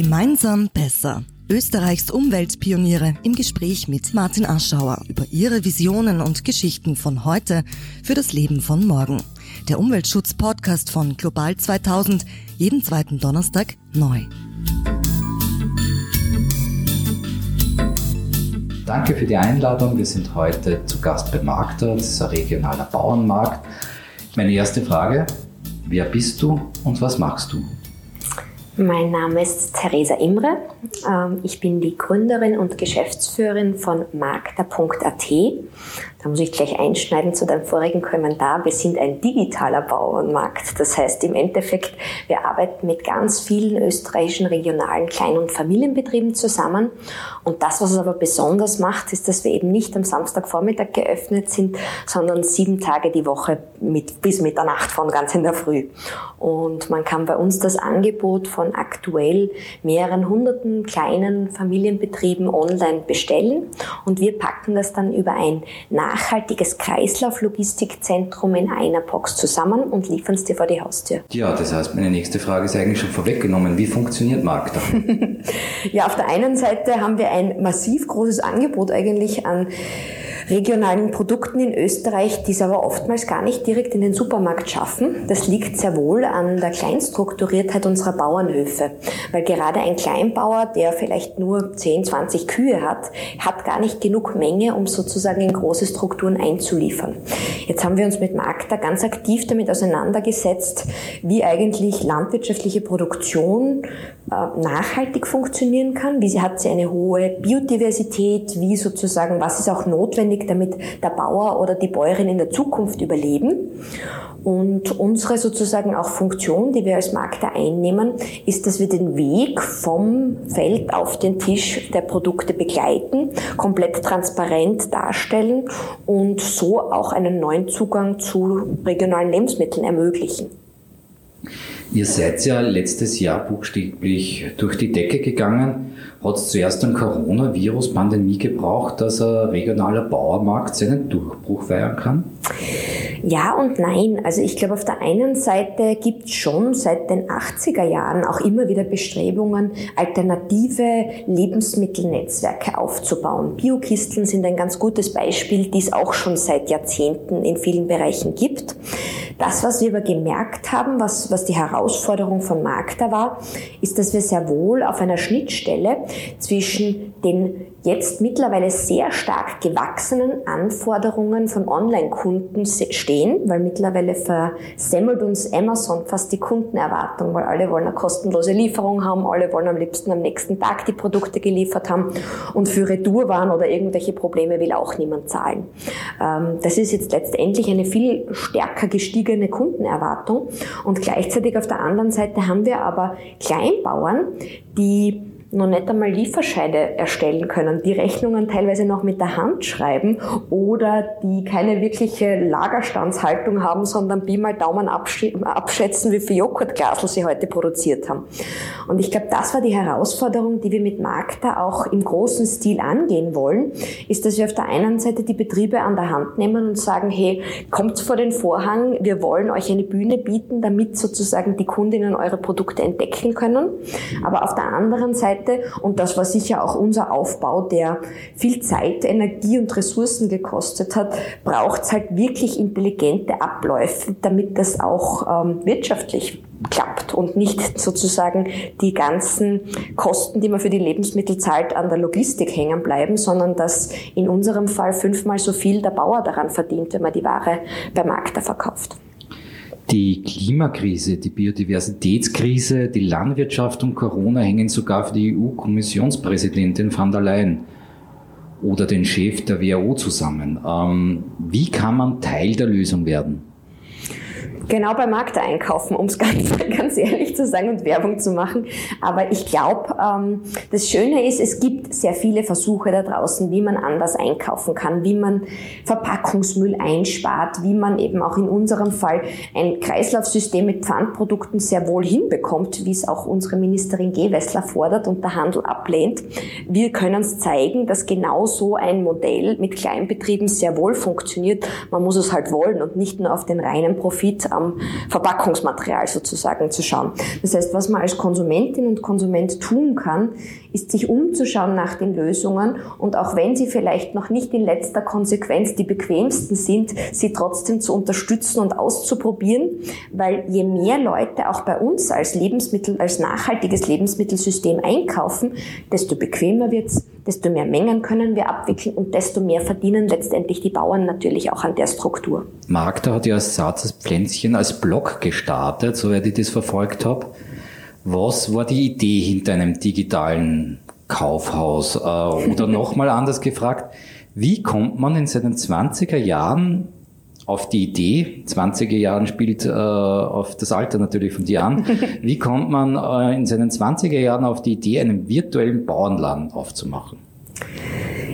Gemeinsam besser. Österreichs Umweltpioniere im Gespräch mit Martin Aschauer über ihre Visionen und Geschichten von heute für das Leben von morgen. Der Umweltschutz-Podcast von Global 2000, jeden zweiten Donnerstag neu. Danke für die Einladung. Wir sind heute zu Gast bei Markter. Das ist ein regionaler Bauernmarkt. Meine erste Frage, wer bist du und was machst du? Mein Name ist Theresa Imre. Ähm, ich bin die Gründerin und Geschäftsführerin von markter.at. Da muss ich gleich einschneiden zu deinem vorigen Kommentar. Wir sind ein digitaler Bauernmarkt. Das heißt im Endeffekt, wir arbeiten mit ganz vielen österreichischen regionalen Klein- und Familienbetrieben zusammen. Und das, was es aber besonders macht, ist, dass wir eben nicht am Samstagvormittag geöffnet sind, sondern sieben Tage die Woche mit, bis Mitternacht von ganz in der Früh. Und man kann bei uns das Angebot von aktuell mehreren hunderten kleinen Familienbetrieben online bestellen und wir packen das dann über ein nachhaltiges Kreislauflogistikzentrum in einer Box zusammen und liefern es dir vor die Haustür. Ja, das heißt, meine nächste Frage ist eigentlich schon vorweggenommen. Wie funktioniert Markter? ja, auf der einen Seite haben wir ein massiv großes Angebot eigentlich an regionalen Produkten in Österreich, die es aber oftmals gar nicht direkt in den Supermarkt schaffen. Das liegt sehr wohl an der Kleinstrukturiertheit unserer Bauernhöfe, weil gerade ein Kleinbauer, der vielleicht nur 10, 20 Kühe hat, hat gar nicht genug Menge, um sozusagen in große Strukturen einzuliefern. Jetzt haben wir uns mit Magda ganz aktiv damit auseinandergesetzt, wie eigentlich landwirtschaftliche Produktion nachhaltig funktionieren kann, wie sie hat sie eine hohe Biodiversität, wie sozusagen, was ist auch notwendig, damit der Bauer oder die Bäuerin in der Zukunft überleben. Und unsere sozusagen auch Funktion, die wir als Markter einnehmen, ist, dass wir den Weg vom Feld auf den Tisch der Produkte begleiten, komplett transparent darstellen und so auch einen neuen Zugang zu regionalen Lebensmitteln ermöglichen. Ihr seid ja letztes Jahr buchstäblich durch die Decke gegangen. Hat es zuerst eine Coronavirus-Pandemie gebraucht, dass ein regionaler Bauermarkt seinen Durchbruch feiern kann? Ja und nein. Also ich glaube, auf der einen Seite gibt es schon seit den 80er Jahren auch immer wieder Bestrebungen, alternative Lebensmittelnetzwerke aufzubauen. Biokisteln sind ein ganz gutes Beispiel, die es auch schon seit Jahrzehnten in vielen Bereichen gibt. Das, was wir aber gemerkt haben, was, was die Herausforderung von Magda war, ist, dass wir sehr wohl auf einer Schnittstelle zwischen den jetzt mittlerweile sehr stark gewachsenen Anforderungen von Online-Kunden stehen, weil mittlerweile versemmelt uns Amazon fast die Kundenerwartung, weil alle wollen eine kostenlose Lieferung haben, alle wollen am liebsten am nächsten Tag die Produkte geliefert haben und für Retourwaren oder irgendwelche Probleme will auch niemand zahlen. Ähm, das ist jetzt letztendlich eine viel stärker gestiegene Kundenerwartung und gleichzeitig auf der anderen Seite haben wir aber Kleinbauern, die noch nicht einmal Lieferscheine erstellen können, die Rechnungen teilweise noch mit der Hand schreiben oder die keine wirkliche Lagerstandshaltung haben, sondern Pi mal Daumen abschätzen, wie viel Joghurtglasel sie heute produziert haben. Und ich glaube, das war die Herausforderung, die wir mit Magda auch im großen Stil angehen wollen, ist, dass wir auf der einen Seite die Betriebe an der Hand nehmen und sagen, hey, kommt vor den Vorhang, wir wollen euch eine Bühne bieten, damit sozusagen die Kundinnen eure Produkte entdecken können. Aber auf der anderen Seite Seite. Und das war sicher auch unser Aufbau, der viel Zeit, Energie und Ressourcen gekostet hat, braucht es halt wirklich intelligente Abläufe, damit das auch ähm, wirtschaftlich klappt und nicht sozusagen die ganzen Kosten, die man für die Lebensmittel zahlt, an der Logistik hängen bleiben, sondern dass in unserem Fall fünfmal so viel der Bauer daran verdient, wenn man die Ware beim Markt verkauft. Die Klimakrise, die Biodiversitätskrise, die Landwirtschaft und Corona hängen sogar für die EU-Kommissionspräsidentin van der Leyen oder den Chef der WHO zusammen. Ähm, wie kann man Teil der Lösung werden? Genau beim Markt einkaufen, um es ganz, ganz ehrlich zu sagen und Werbung zu machen. Aber ich glaube, ähm, das Schöne ist, es gibt sehr viele Versuche da draußen, wie man anders einkaufen kann, wie man Verpackungsmüll einspart, wie man eben auch in unserem Fall ein Kreislaufsystem mit Pfandprodukten sehr wohl hinbekommt, wie es auch unsere Ministerin Gewessler fordert und der Handel ablehnt. Wir können es zeigen, dass genau so ein Modell mit Kleinbetrieben sehr wohl funktioniert. Man muss es halt wollen und nicht nur auf den reinen Profit am Verpackungsmaterial sozusagen zu schauen. Das heißt, was man als Konsumentin und Konsument tun kann, ist sich umzuschauen nach den Lösungen und auch wenn sie vielleicht noch nicht in letzter Konsequenz die bequemsten sind, sie trotzdem zu unterstützen und auszuprobieren, weil je mehr Leute auch bei uns als Lebensmittel, als nachhaltiges Lebensmittelsystem einkaufen, desto bequemer wird's, desto mehr Mengen können wir abwickeln und desto mehr verdienen letztendlich die Bauern natürlich auch an der Struktur. Magda hat ja als zartes Pflänzchen als Blog gestartet, soweit ich das verfolgt habe. Was war die Idee hinter einem digitalen Kaufhaus? Äh, oder nochmal anders gefragt, wie kommt man in seinen 20er Jahren auf die Idee, 20er Jahren spielt äh, auf das Alter natürlich von dir an, wie kommt man äh, in seinen 20er Jahren auf die Idee, einen virtuellen Bauernladen aufzumachen?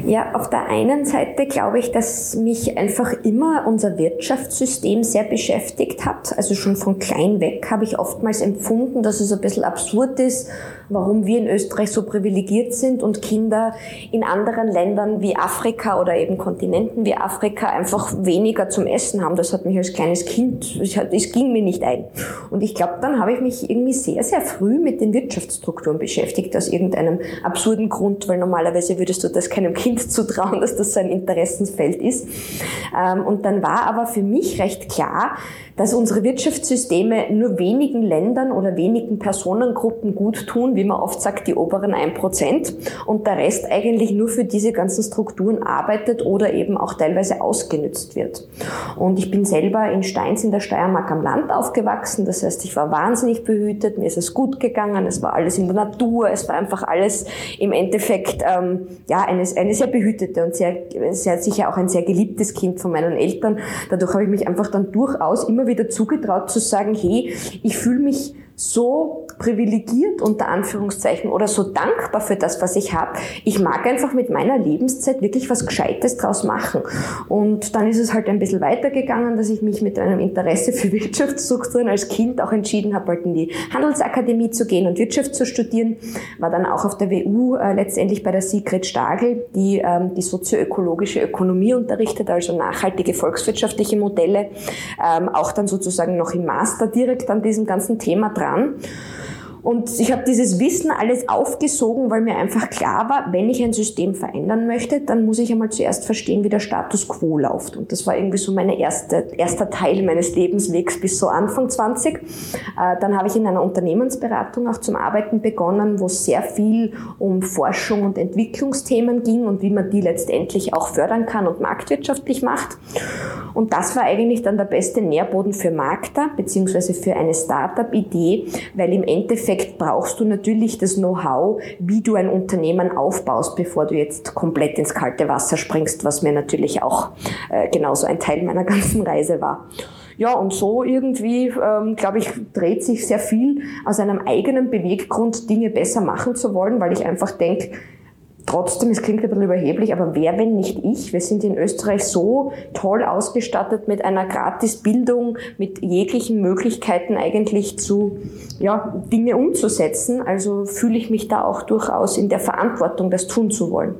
Ja, auf der einen Seite glaube ich, dass mich einfach immer unser Wirtschaftssystem sehr beschäftigt hat. Also schon von klein weg habe ich oftmals empfunden, dass es ein bisschen absurd ist, warum wir in Österreich so privilegiert sind und Kinder in anderen Ländern wie Afrika oder eben Kontinenten wie Afrika einfach weniger zum Essen haben. Das hat mich als kleines Kind, es ging mir nicht ein. Und ich glaube, dann habe ich mich irgendwie sehr, sehr früh mit den Wirtschaftsstrukturen beschäftigt, aus irgendeinem absurden Grund, weil normalerweise würdest du das keinem Kind zutrauen, dass das so ein Interessensfeld ist. Ähm, und dann war aber für mich recht klar, dass unsere Wirtschaftssysteme nur wenigen Ländern oder wenigen Personengruppen gut tun, wie man oft sagt, die oberen 1%, und der Rest eigentlich nur für diese ganzen Strukturen arbeitet oder eben auch teilweise ausgenützt wird. Und ich bin selber in Steins in der Steiermark am Land aufgewachsen, das heißt, ich war wahnsinnig behütet, mir ist es gut gegangen, es war alles in der Natur, es war einfach alles im Endeffekt ähm, ja eine, eine sehr behütete und sehr, sehr sicher auch ein sehr geliebtes Kind von meinen Eltern. Dadurch habe ich mich einfach dann durchaus immer wieder zugetraut zu sagen, hey, ich fühle mich so privilegiert unter Anführungszeichen oder so dankbar für das, was ich habe. Ich mag einfach mit meiner Lebenszeit wirklich was Gescheites draus machen. Und dann ist es halt ein bisschen weitergegangen, dass ich mich mit einem Interesse für Wirtschaftsstrukturen als Kind auch entschieden habe, halt in die Handelsakademie zu gehen und Wirtschaft zu studieren. War dann auch auf der WU äh, letztendlich bei der Sigrid Stagel, die ähm, die sozioökologische Ökonomie unterrichtet, also nachhaltige volkswirtschaftliche Modelle. Ähm, auch dann sozusagen noch im Master direkt an diesem ganzen Thema dran dran. Und ich habe dieses Wissen alles aufgesogen, weil mir einfach klar war, wenn ich ein System verändern möchte, dann muss ich einmal zuerst verstehen, wie der Status quo läuft. Und das war irgendwie so mein erste, erster Teil meines Lebenswegs bis so Anfang 20. Äh, dann habe ich in einer Unternehmensberatung auch zum Arbeiten begonnen, wo es sehr viel um Forschung und Entwicklungsthemen ging und wie man die letztendlich auch fördern kann und marktwirtschaftlich macht. Und das war eigentlich dann der beste Nährboden für Markter, beziehungsweise für eine Startup-Idee, weil im Endeffekt brauchst du natürlich das Know-how, wie du ein Unternehmen aufbaust, bevor du jetzt komplett ins kalte Wasser springst, was mir natürlich auch äh, genauso ein Teil meiner ganzen Reise war. Ja, und so irgendwie, ähm, glaube ich, dreht sich sehr viel aus einem eigenen Beweggrund, Dinge besser machen zu wollen, weil ich einfach denke, Trotzdem, es klingt ein bisschen überheblich, aber wer, wenn nicht ich? Wir sind in Österreich so toll ausgestattet mit einer Gratisbildung, mit jeglichen Möglichkeiten eigentlich zu, ja, Dinge umzusetzen. Also fühle ich mich da auch durchaus in der Verantwortung, das tun zu wollen.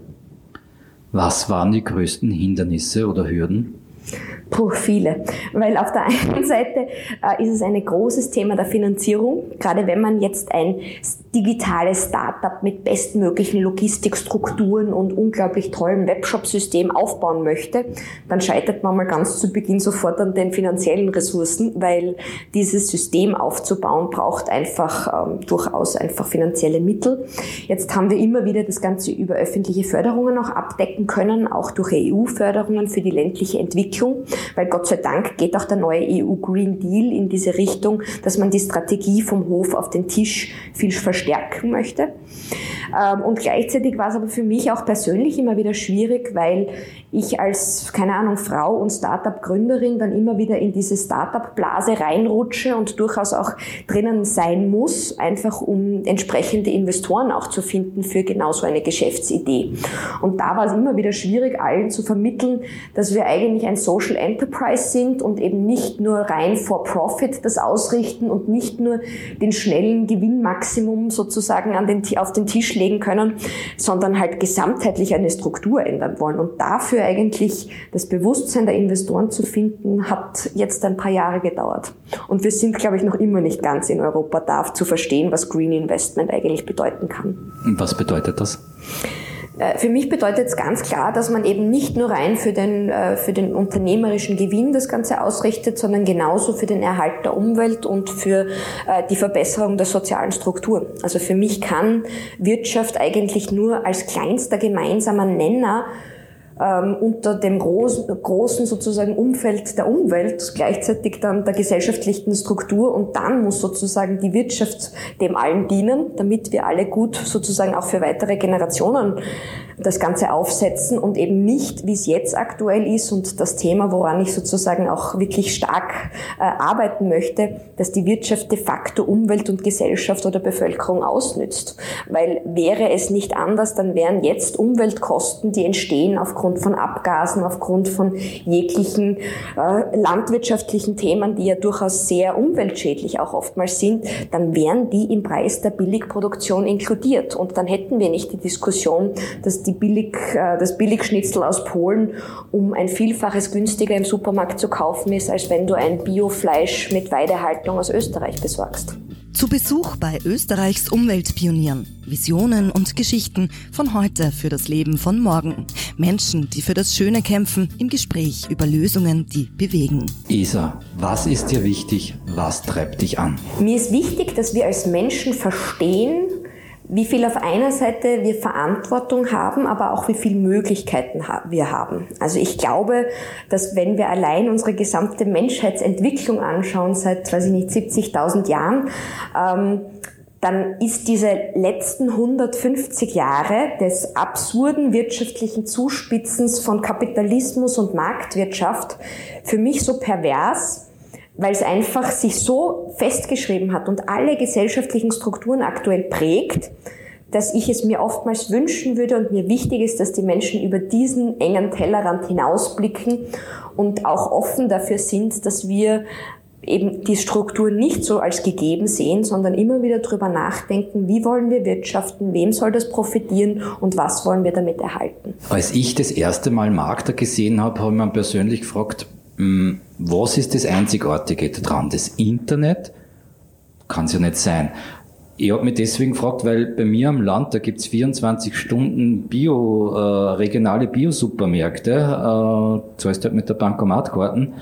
Was waren die größten Hindernisse oder Hürden? Puh, viele. Weil auf der einen Seite äh, ist es ein großes Thema der Finanzierung, gerade wenn man jetzt ein digitales Startup mit bestmöglichen Logistikstrukturen und unglaublich tollem Webshop-System aufbauen möchte, dann scheitert man mal ganz zu Beginn sofort an den finanziellen Ressourcen, weil dieses System aufzubauen braucht einfach ähm, durchaus einfach finanzielle Mittel. Jetzt haben wir immer wieder das Ganze über öffentliche Förderungen auch abdecken können, auch durch EU-Förderungen für die ländliche Entwicklung weil Gott sei Dank geht auch der neue EU Green Deal in diese Richtung, dass man die Strategie vom Hof auf den Tisch viel verstärken möchte. Ähm, und gleichzeitig war es aber für mich auch persönlich immer wieder schwierig, weil ich als, keine Ahnung, Frau und Startup-Gründerin dann immer wieder in diese Startup-Blase reinrutsche und durchaus auch drinnen sein muss, einfach um entsprechende Investoren auch zu finden für genau so eine Geschäftsidee. Und da war es immer wieder schwierig, allen zu vermitteln, dass wir eigentlich ein Social Enterprise sind und eben nicht nur rein for Profit das ausrichten und nicht nur den schnellen Gewinnmaximum sozusagen an den, auf den Tisch legen können, sondern halt gesamtheitlich eine Struktur ändern wollen. Und dafür eigentlich das Bewusstsein der Investoren zu finden, hat jetzt ein paar Jahre gedauert. Und wir sind, glaube ich, noch immer nicht ganz in Europa da, zu verstehen, was Green Investment eigentlich bedeuten kann. Was bedeutet das? Äh, für mich bedeutet es ganz klar, dass man eben nicht nur rein für den, äh, für den unternehmerischen Gewinn das Ganze ausrichtet, sondern genauso für den Erhalt der Umwelt und für äh, die Verbesserung der sozialen Strukturen. Also für mich kann Wirtschaft eigentlich nur als kleinster gemeinsamer Nenner ähm, unter dem großen, großen sozusagen Umfeld der Umwelt, gleichzeitig dann der gesellschaftlichen Struktur und dann muss sozusagen die Wirtschaft dem allen dienen, damit wir alle gut sozusagen auch für weitere Generationen das Ganze aufsetzen und eben nicht, wie es jetzt aktuell ist und das Thema, woran ich sozusagen auch wirklich stark äh, arbeiten möchte, dass die Wirtschaft de facto Umwelt und Gesellschaft oder Bevölkerung ausnützt. Weil wäre es nicht anders, dann wären jetzt Umweltkosten, die entstehen aufgrund von Abgasen, aufgrund von jeglichen äh, landwirtschaftlichen Themen, die ja durchaus sehr umweltschädlich auch oftmals sind, dann wären die im Preis der Billigproduktion inkludiert. Und dann hätten wir nicht die Diskussion, dass die Billig, äh, das Billigschnitzel aus Polen um ein Vielfaches günstiger im Supermarkt zu kaufen ist, als wenn du ein Biofleisch mit Weidehaltung aus Österreich besorgst. Zu Besuch bei Österreichs Umweltpionieren. Visionen und Geschichten von heute für das Leben von morgen. Menschen, die für das Schöne kämpfen, im Gespräch über Lösungen, die bewegen. Isa, was ist dir wichtig? Was treibt dich an? Mir ist wichtig, dass wir als Menschen verstehen, wie viel auf einer Seite wir Verantwortung haben, aber auch wie viel Möglichkeiten wir haben. Also ich glaube, dass wenn wir allein unsere gesamte Menschheitsentwicklung anschauen, seit, weiß ich nicht, 70.000 Jahren, ähm, dann ist diese letzten 150 Jahre des absurden wirtschaftlichen Zuspitzens von Kapitalismus und Marktwirtschaft für mich so pervers, weil es einfach sich so festgeschrieben hat und alle gesellschaftlichen Strukturen aktuell prägt, dass ich es mir oftmals wünschen würde und mir wichtig ist, dass die Menschen über diesen engen Tellerrand hinausblicken und auch offen dafür sind, dass wir eben die Struktur nicht so als gegeben sehen, sondern immer wieder drüber nachdenken, wie wollen wir wirtschaften, wem soll das profitieren und was wollen wir damit erhalten. Als ich das erste Mal Markter gesehen habe, habe ich mir persönlich gefragt, was ist das Einzigartige daran? Das Internet kann es ja nicht sein. Ich habe mich deswegen gefragt, weil bei mir am Land, da gibt's 24 Stunden Bio, äh, regionale Biosupermärkte, äh, zahlst halt mit der Bankomatkarten.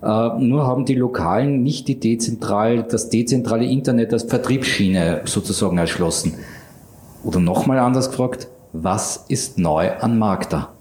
Äh, nur haben die Lokalen nicht die dezentral, das dezentrale Internet als Vertriebsschiene sozusagen erschlossen. Oder nochmal anders gefragt, was ist neu an Markter?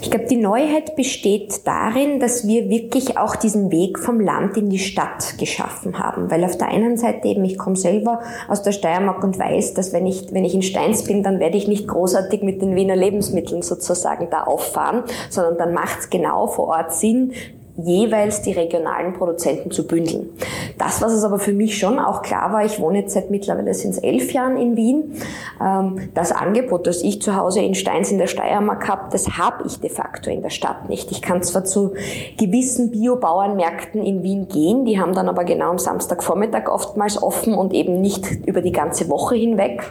Ich glaube, die Neuheit besteht darin, dass wir wirklich auch diesen Weg vom Land in die Stadt geschaffen haben. Weil auf der einen Seite eben, ich komme selber aus der Steiermark und weiß, dass wenn ich, wenn ich in Steins bin, dann werde ich nicht großartig mit den Wiener Lebensmitteln sozusagen da auffahren, sondern dann macht es genau vor Ort Sinn, jeweils die regionalen Produzenten zu bündeln. Das, was es aber für mich schon auch klar war, ich wohne jetzt seit mittlerweile sind es elf Jahren in Wien, ähm, das Angebot, das ich zu Hause in Steins in der Steiermark habe, das habe ich de facto in der Stadt nicht. Ich kann zwar zu gewissen Biobauernmärkten in Wien gehen, die haben dann aber genau am Samstagvormittag oftmals offen und eben nicht über die ganze Woche hinweg.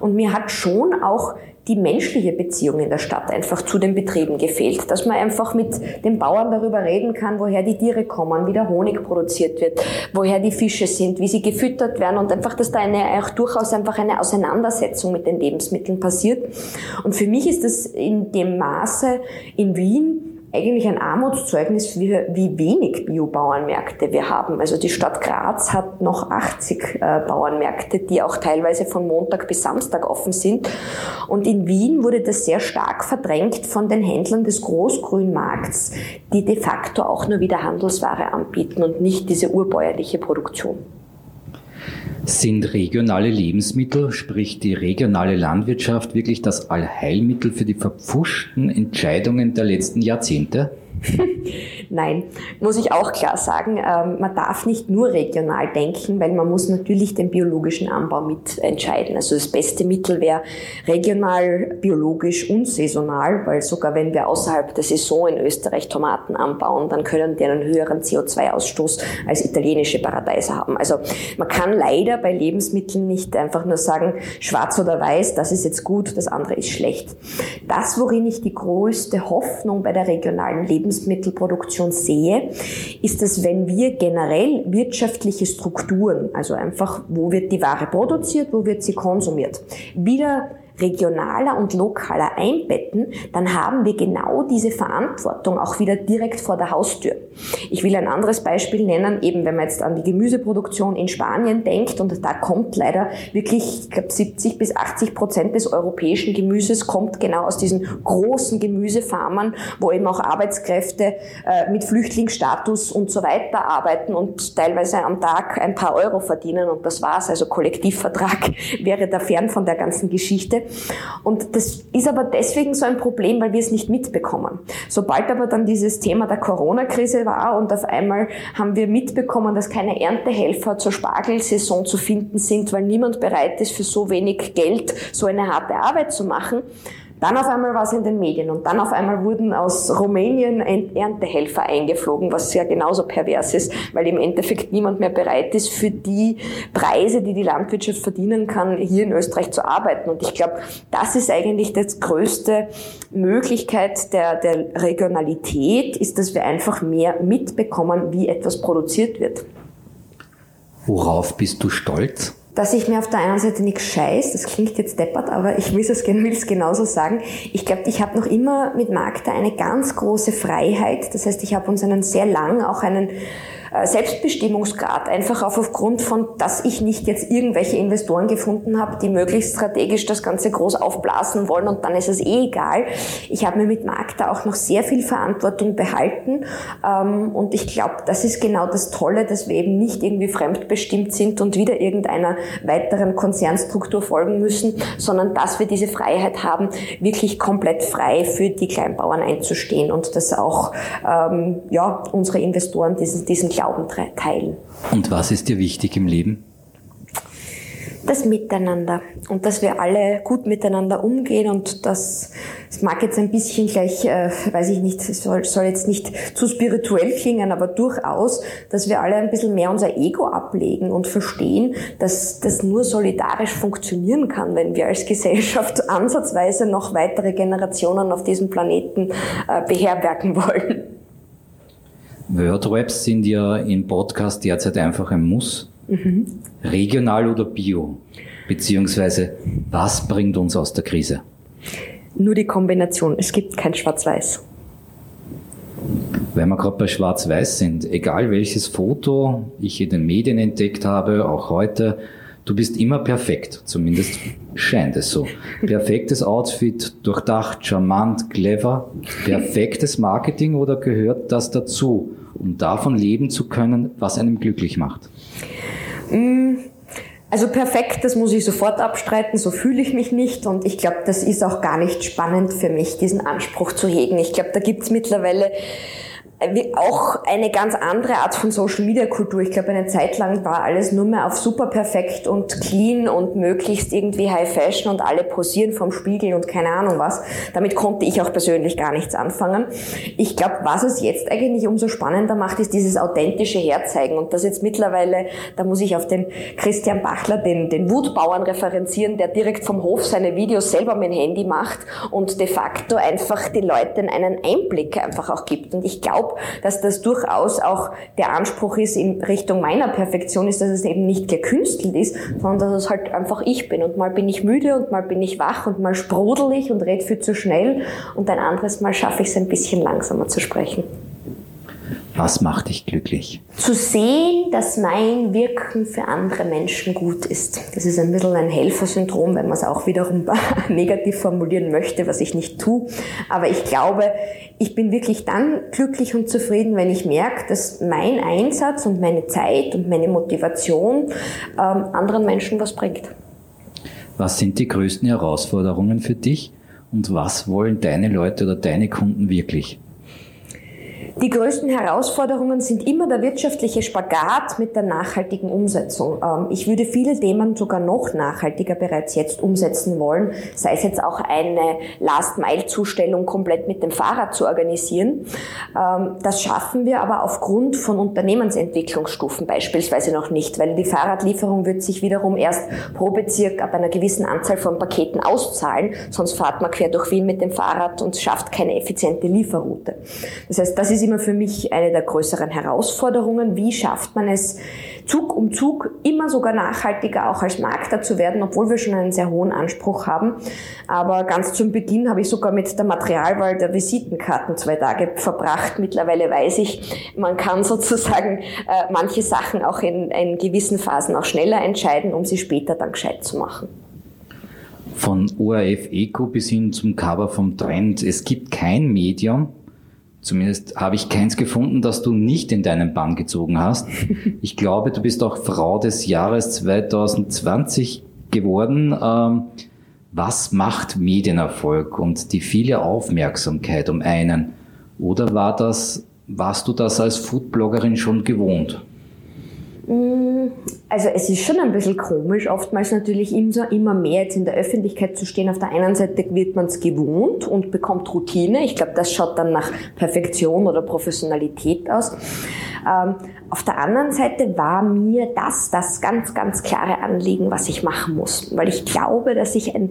Und mir hat schon auch die menschliche Beziehung in der Stadt einfach zu den Betrieben gefehlt. Dass man einfach mit den Bauern darüber reden kann, woher die Tiere kommen, wie der Honig produziert wird, woher die Fische sind, wie sie gefüttert werden und einfach, dass da eine, auch durchaus einfach eine Auseinandersetzung mit den Lebensmitteln passiert. Und für mich ist das in dem Maße in Wien eigentlich ein Armutszeugnis, wie, wie wenig Biobauernmärkte wir haben. Also die Stadt Graz hat noch 80 äh, Bauernmärkte, die auch teilweise von Montag bis Samstag offen sind. Und in Wien wurde das sehr stark verdrängt von den Händlern des Großgrünmarkts, die de facto auch nur wieder Handelsware anbieten und nicht diese urbäuerliche Produktion. Sind regionale Lebensmittel, sprich die regionale Landwirtschaft, wirklich das Allheilmittel für die verpfuschten Entscheidungen der letzten Jahrzehnte? Nein, muss ich auch klar sagen, ähm, man darf nicht nur regional denken, weil man muss natürlich den biologischen Anbau mitentscheiden. Also das beste Mittel wäre regional, biologisch und saisonal, weil sogar wenn wir außerhalb der Saison in Österreich Tomaten anbauen, dann können die einen höheren CO2-Ausstoß als italienische Paradeiser haben. Also man kann leider bei Lebensmitteln nicht einfach nur sagen, schwarz oder weiß, das ist jetzt gut, das andere ist schlecht. Das, worin ich die größte Hoffnung bei der regionalen Lebensmittelproduktion sehe, ist, dass wenn wir generell wirtschaftliche Strukturen, also einfach, wo wird die Ware produziert, wo wird sie konsumiert, wieder regionaler und lokaler einbetten, dann haben wir genau diese Verantwortung auch wieder direkt vor der Haustür. Ich will ein anderes Beispiel nennen, eben wenn man jetzt an die Gemüseproduktion in Spanien denkt und da kommt leider wirklich, ich glaube 70 bis 80 Prozent des europäischen Gemüses kommt genau aus diesen großen Gemüsefarmern, wo eben auch Arbeitskräfte äh, mit Flüchtlingsstatus und so weiter arbeiten und teilweise am Tag ein paar Euro verdienen und das war's. Also Kollektivvertrag wäre da fern von der ganzen Geschichte. Und das ist aber deswegen so ein Problem, weil wir es nicht mitbekommen. Sobald aber dann dieses Thema der Corona-Krise war und auf einmal haben wir mitbekommen, dass keine Erntehelfer zur Spargelsaison zu finden sind, weil niemand bereit ist, für so wenig Geld so eine harte Arbeit zu machen, dann auf einmal war es in den Medien und dann auf einmal wurden aus Rumänien Erntehelfer eingeflogen, was ja genauso pervers ist, weil im Endeffekt niemand mehr bereit ist, für die Preise, die die Landwirtschaft verdienen kann, hier in Österreich zu arbeiten. Und ich glaube, das ist eigentlich das größte Möglichkeit der, der Regionalität, ist, dass wir einfach mehr mitbekommen, wie etwas produziert wird. Worauf bist du stolz? Dass ich mir auf der einen Seite nichts scheiß, das klingt jetzt deppert, aber ich will es, genauso sagen. Ich glaube, ich habe noch immer mit Magda eine ganz große Freiheit. Das heißt, ich habe uns einen sehr lang auch einen Selbstbestimmungsgrad, einfach auch aufgrund von, dass ich nicht jetzt irgendwelche Investoren gefunden habe, die möglichst strategisch das Ganze groß aufblasen wollen und dann ist es eh egal. Ich habe mir mit Magda auch noch sehr viel Verantwortung behalten ähm, und ich glaube, das ist genau das Tolle, dass wir eben nicht irgendwie fremdbestimmt sind und wieder irgendeiner weiteren Konzernstruktur folgen müssen, sondern dass wir diese Freiheit haben, wirklich komplett frei für die Kleinbauern einzustehen und dass auch ähm, ja, unsere Investoren diesen, diesen Glauben teilen. Und was ist dir wichtig im Leben? Das Miteinander und dass wir alle gut miteinander umgehen und das, das mag jetzt ein bisschen gleich, äh, weiß ich nicht, soll, soll jetzt nicht zu spirituell klingen, aber durchaus, dass wir alle ein bisschen mehr unser Ego ablegen und verstehen, dass das nur solidarisch funktionieren kann, wenn wir als Gesellschaft ansatzweise noch weitere Generationen auf diesem Planeten äh, beherbergen wollen. Wordraps sind ja im Podcast derzeit einfach ein Muss. Mhm. Regional oder bio? Beziehungsweise, was bringt uns aus der Krise? Nur die Kombination. Es gibt kein Schwarz-Weiß. Weil wir gerade bei Schwarz-Weiß sind, egal welches Foto ich in den Medien entdeckt habe, auch heute, du bist immer perfekt. Zumindest scheint es so. Perfektes Outfit, durchdacht, charmant, clever. Perfektes Marketing oder gehört das dazu? Um davon leben zu können, was einem glücklich macht? Mm, also perfekt, das muss ich sofort abstreiten, so fühle ich mich nicht und ich glaube, das ist auch gar nicht spannend für mich, diesen Anspruch zu hegen. Ich glaube, da gibt es mittlerweile auch eine ganz andere Art von Social Media Kultur. Ich glaube, eine Zeit lang war alles nur mehr auf super perfekt und clean und möglichst irgendwie High Fashion und alle posieren vom Spiegel und keine Ahnung was. Damit konnte ich auch persönlich gar nichts anfangen. Ich glaube, was es jetzt eigentlich umso spannender macht, ist dieses authentische Herzeigen und das jetzt mittlerweile, da muss ich auf den Christian Bachler, den, den Wutbauern referenzieren, der direkt vom Hof seine Videos selber mit dem Handy macht und de facto einfach die Leute einen Einblick einfach auch gibt. Und ich glaube, dass das durchaus auch der Anspruch ist in Richtung meiner Perfektion ist, dass es eben nicht gekünstelt ist, sondern dass es halt einfach ich bin. Und mal bin ich müde und mal bin ich wach und mal sprudel ich und rede viel zu schnell und ein anderes Mal schaffe ich es ein bisschen langsamer zu sprechen. Was macht dich glücklich? Zu sehen, dass mein Wirken für andere Menschen gut ist. Das ist ein bisschen ein Helfersyndrom, wenn man es auch wiederum negativ formulieren möchte, was ich nicht tue. Aber ich glaube, ich bin wirklich dann glücklich und zufrieden, wenn ich merke, dass mein Einsatz und meine Zeit und meine Motivation ähm, anderen Menschen was bringt. Was sind die größten Herausforderungen für dich und was wollen deine Leute oder deine Kunden wirklich? Die größten Herausforderungen sind immer der wirtschaftliche Spagat mit der nachhaltigen Umsetzung. Ähm, ich würde viele Themen sogar noch nachhaltiger bereits jetzt umsetzen wollen, sei es jetzt auch eine Last-Mile-Zustellung komplett mit dem Fahrrad zu organisieren. Ähm, das schaffen wir aber aufgrund von Unternehmensentwicklungsstufen beispielsweise noch nicht, weil die Fahrradlieferung wird sich wiederum erst pro Bezirk ab einer gewissen Anzahl von Paketen auszahlen, sonst fahrt man quer durch Wien mit dem Fahrrad und schafft keine effiziente Lieferroute. Das heißt, das ist ist immer für mich eine der größeren Herausforderungen. Wie schafft man es, Zug um Zug immer sogar nachhaltiger auch als Markter zu werden, obwohl wir schon einen sehr hohen Anspruch haben. Aber ganz zum Beginn habe ich sogar mit der Materialwahl der Visitenkarten zwei Tage verbracht. Mittlerweile weiß ich, man kann sozusagen äh, manche Sachen auch in, in gewissen Phasen auch schneller entscheiden, um sie später dann gescheit zu machen. Von ORF Eco bis hin zum Cover vom Trend. Es gibt kein Medium, Zumindest habe ich keins gefunden, das du nicht in deinen Bann gezogen hast. Ich glaube, du bist auch Frau des Jahres 2020 geworden. Ähm, was macht Medienerfolg und die viele Aufmerksamkeit um einen? Oder war das, warst du das als Foodbloggerin schon gewohnt? Mm, also es ist schon ein bisschen komisch, oftmals natürlich immer mehr jetzt in der Öffentlichkeit zu stehen. Auf der einen Seite wird man es gewohnt und bekommt Routine. Ich glaube, das schaut dann nach Perfektion oder Professionalität aus. Ähm, auf der anderen Seite war mir das das ganz, ganz klare Anliegen, was ich machen muss. Weil ich glaube, dass ich ein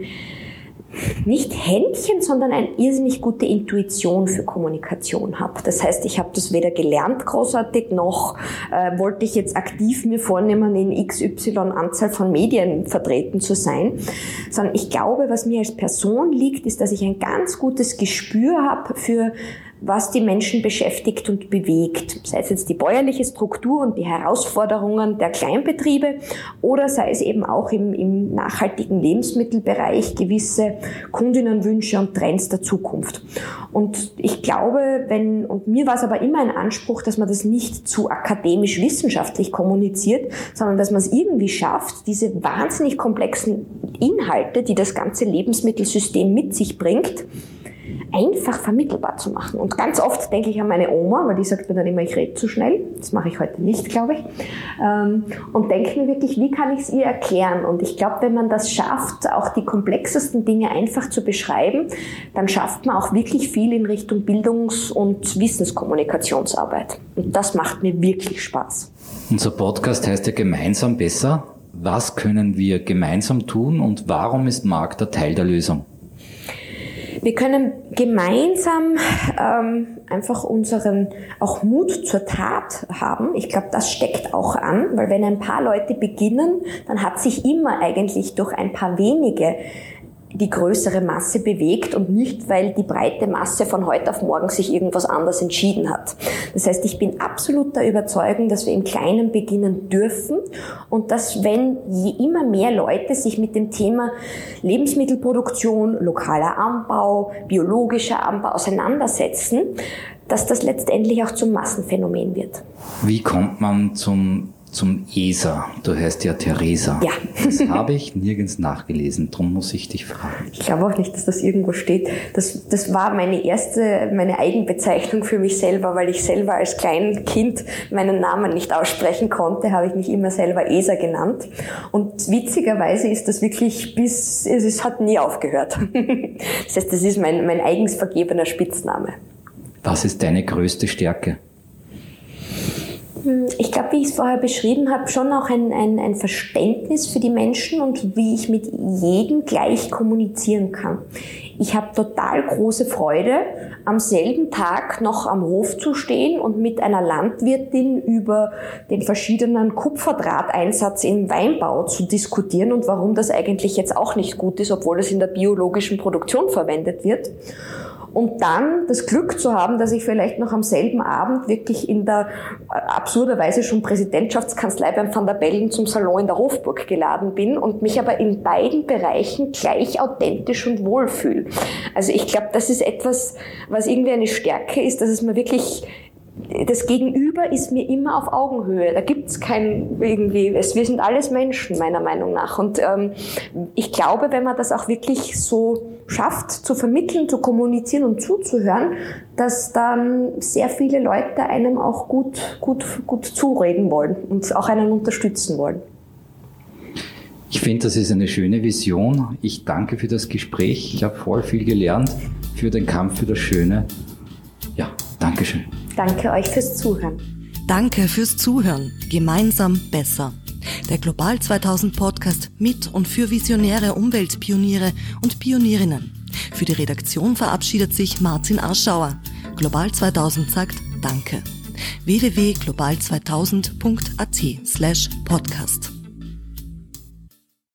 nicht Händchen, sondern eine irrsinnig gute Intuition für Kommunikation habe. Das heißt, ich habe das weder gelernt großartig, noch äh, wollte ich jetzt aktiv mir vornehmen, in XY Anzahl von Medien vertreten zu sein, sondern ich glaube, was mir als Person liegt, ist, dass ich ein ganz gutes Gespür habe für was die Menschen beschäftigt und bewegt. Sei es jetzt die bäuerliche Struktur und die Herausforderungen der Kleinbetriebe oder sei es eben auch im, im nachhaltigen Lebensmittelbereich gewisse Kundinnenwünsche und Trends der Zukunft. Und ich glaube, wenn, und mir war es aber immer ein Anspruch, dass man das nicht zu akademisch-wissenschaftlich kommuniziert, sondern dass man es irgendwie schafft, diese wahnsinnig komplexen Inhalte, die das ganze Lebensmittelsystem mit sich bringt, einfach vermittelbar zu machen. Und ganz oft denke ich an meine Oma, weil die sagt mir dann immer, ich rede zu schnell. Das mache ich heute nicht, glaube ich. Ähm, und denke mir wirklich, wie kann ich es ihr erklären? Und ich glaube, wenn man das schafft, auch die komplexesten Dinge einfach zu beschreiben, dann schafft man auch wirklich viel in Richtung Bildungs- und Wissenskommunikationsarbeit. Und das macht mir wirklich Spaß. Unser Podcast heißt ja gemeinsam besser. Was können wir gemeinsam tun und warum ist Markt der Teil der Lösung? Wir können gemeinsam ähm, einfach unseren auch Mut zur Tat haben. Ich glaube, das steckt auch an, weil wenn ein paar Leute beginnen, dann hat sich immer eigentlich durch ein paar wenige die größere Masse bewegt und nicht, weil die breite Masse von heute auf morgen sich irgendwas anders entschieden hat. Das heißt, ich bin absolut der Überzeugung, dass wir im Kleinen beginnen dürfen und dass wenn je immer mehr Leute sich mit dem Thema Lebensmittelproduktion, lokaler Anbau, biologischer Anbau auseinandersetzen, dass das letztendlich auch zum Massenphänomen wird. Wie kommt man zum zum ESA. Du heißt ja Theresa. Ja. Das habe ich nirgends nachgelesen, darum muss ich dich fragen. Ich glaube auch nicht, dass das irgendwo steht. Das, das war meine erste, meine Eigenbezeichnung für mich selber, weil ich selber als Kleinkind meinen Namen nicht aussprechen konnte, habe ich mich immer selber ESA genannt. Und witzigerweise ist das wirklich bis, es hat nie aufgehört. Das heißt, das ist mein, mein eigens vergebener Spitzname. Was ist deine größte Stärke? Ich glaube, wie ich es vorher beschrieben habe, schon auch ein, ein, ein, Verständnis für die Menschen und wie ich mit jedem gleich kommunizieren kann. Ich habe total große Freude, am selben Tag noch am Hof zu stehen und mit einer Landwirtin über den verschiedenen Kupferdrahteinsatz im Weinbau zu diskutieren und warum das eigentlich jetzt auch nicht gut ist, obwohl es in der biologischen Produktion verwendet wird und dann das Glück zu haben, dass ich vielleicht noch am selben Abend wirklich in der äh, absurderweise schon Präsidentschaftskanzlei beim Van der Bellen zum Salon in der Hofburg geladen bin und mich aber in beiden Bereichen gleich authentisch und wohlfühle. Also ich glaube, das ist etwas, was irgendwie eine Stärke ist, dass es mir wirklich das Gegenüber ist mir immer auf Augenhöhe. Da gibt's kein irgendwie, wir sind alles Menschen meiner Meinung nach. Und ähm, ich glaube, wenn man das auch wirklich so schafft, zu vermitteln, zu kommunizieren und zuzuhören, dass dann sehr viele Leute einem auch gut, gut, gut zureden wollen und auch einen unterstützen wollen. Ich finde, das ist eine schöne Vision. Ich danke für das Gespräch. Ich habe voll viel gelernt für den Kampf für das Schöne. Ja, Dankeschön. Danke euch fürs Zuhören. Danke fürs Zuhören. Gemeinsam besser. Der Global 2000 Podcast mit und für visionäre Umweltpioniere und Pionierinnen. Für die Redaktion verabschiedet sich Martin Arschauer. Global 2000 sagt Danke. www.global2000.at slash podcast.